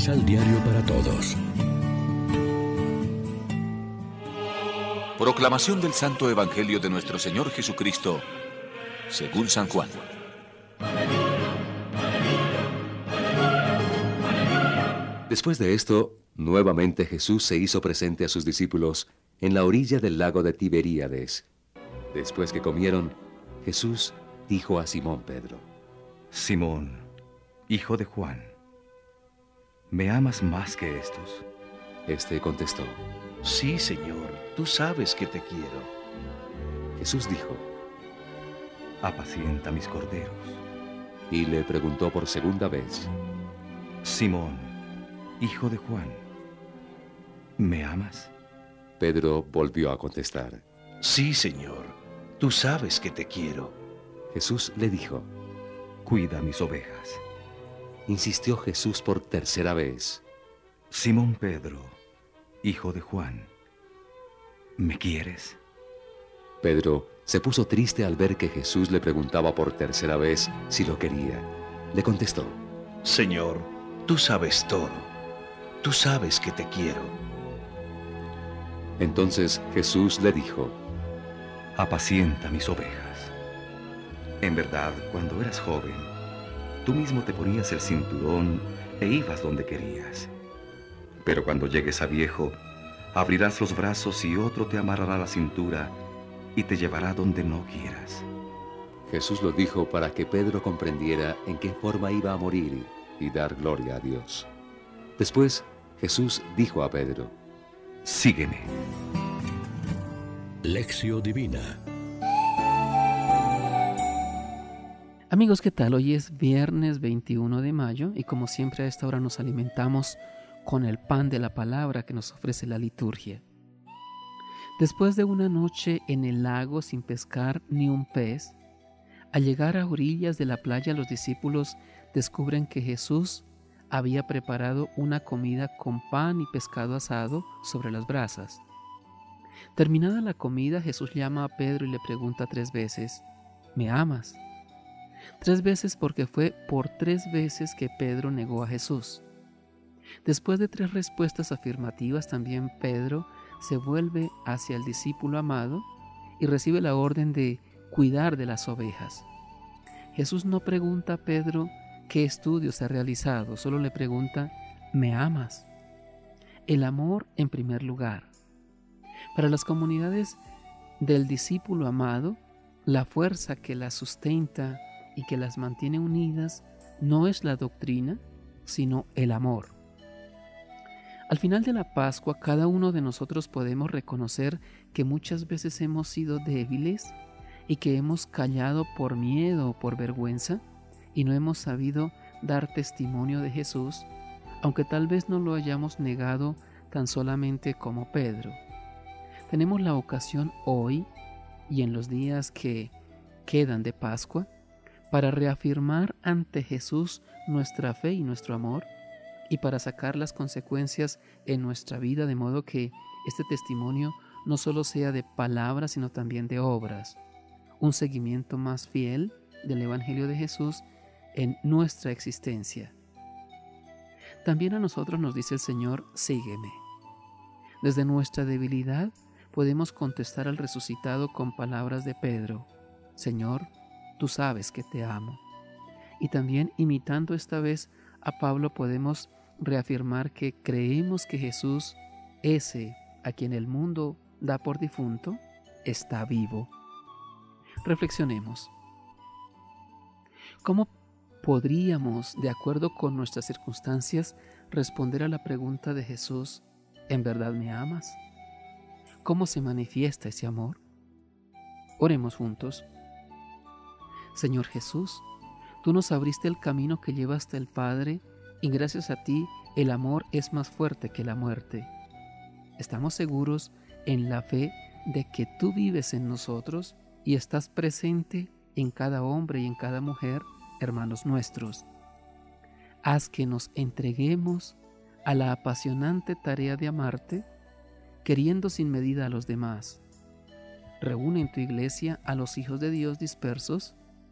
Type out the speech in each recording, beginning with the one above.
Misal Diario para Todos. Proclamación del Santo Evangelio de nuestro Señor Jesucristo, según San Juan. Después de esto, nuevamente Jesús se hizo presente a sus discípulos en la orilla del lago de Tiberíades. Después que comieron, Jesús dijo a Simón Pedro, Simón, hijo de Juan, ¿me amas más que estos? Este contestó, Sí, Señor, tú sabes que te quiero. Jesús dijo, Apacienta mis corderos. y le preguntó por segunda vez, Simón, hijo de Juan, ¿me amas? Pedro volvió a contestar. Sí, Señor, tú sabes que te quiero. Jesús le dijo, Cuida mis ovejas. Insistió Jesús por tercera vez. Simón Pedro, hijo de Juan, ¿me quieres? Pedro se puso triste al ver que Jesús le preguntaba por tercera vez si lo quería. Le contestó, Señor, tú sabes todo. Tú sabes que te quiero. entonces Jesús le dijo, Apacienta mis ovejas. En verdad, cuando eras joven, tú mismo te ponías el cinturón e ibas donde querías. Pero cuando llegues a viejo, abrirás los brazos y otro te amarrará la cintura y te llevará donde no quieras. Jesús lo dijo para que Pedro comprendiera en qué forma iba a morir y dar gloria a Dios. Después Jesús dijo a Pedro, Sígueme. Lección Divina. Amigos, ¿qué tal? Hoy es viernes 21 de mayo y como siempre a esta hora nos alimentamos con el pan de la palabra que nos ofrece la liturgia. Después de una noche en el lago sin pescar ni un pez, al llegar a orillas de la playa los discípulos descubren que Jesús había preparado una comida con pan y pescado asado sobre las brasas. Terminada la comida, Jesús llama a Pedro y le pregunta tres veces, ¿me amas? Tres veces porque fue por tres veces que Pedro negó a Jesús. Después de tres respuestas afirmativas, también Pedro se vuelve hacia el discípulo amado y recibe la orden de cuidar de las ovejas. Jesús no pregunta a Pedro qué estudios ha realizado, solo le pregunta, ¿me amas? El amor en primer lugar. Para las comunidades del discípulo amado, la fuerza que las sustenta y que las mantiene unidas no es la doctrina, sino el amor. Al final de la Pascua, cada uno de nosotros podemos reconocer que muchas veces hemos sido débiles y que hemos callado por miedo o por vergüenza y no hemos sabido dar testimonio de Jesús, aunque tal vez no lo hayamos negado tan solamente como Pedro. Tenemos la ocasión hoy y en los días que quedan de Pascua para reafirmar ante Jesús nuestra fe y nuestro amor y para sacar las consecuencias en nuestra vida de modo que este testimonio no solo sea de palabras sino también de obras, un seguimiento más fiel del Evangelio de Jesús en nuestra existencia. También a nosotros nos dice el Señor, sígueme. Desde nuestra debilidad podemos contestar al resucitado con palabras de Pedro, Señor, tú sabes que te amo. Y también imitando esta vez a Pablo podemos reafirmar que creemos que Jesús, ese a quien el mundo da por difunto, está vivo. Reflexionemos. ¿Cómo podríamos, de acuerdo con nuestras circunstancias, responder a la pregunta de Jesús, ¿en verdad me amas? ¿Cómo se manifiesta ese amor? Oremos juntos. Señor Jesús, tú nos abriste el camino que lleva hasta el Padre y gracias a ti el amor es más fuerte que la muerte. Estamos seguros en la fe de que tú vives en nosotros y estás presente en cada hombre y en cada mujer, hermanos nuestros. Haz que nos entreguemos a la apasionante tarea de amarte, queriendo sin medida a los demás. Reúne en tu iglesia a los hijos de Dios dispersos.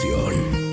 Concepción.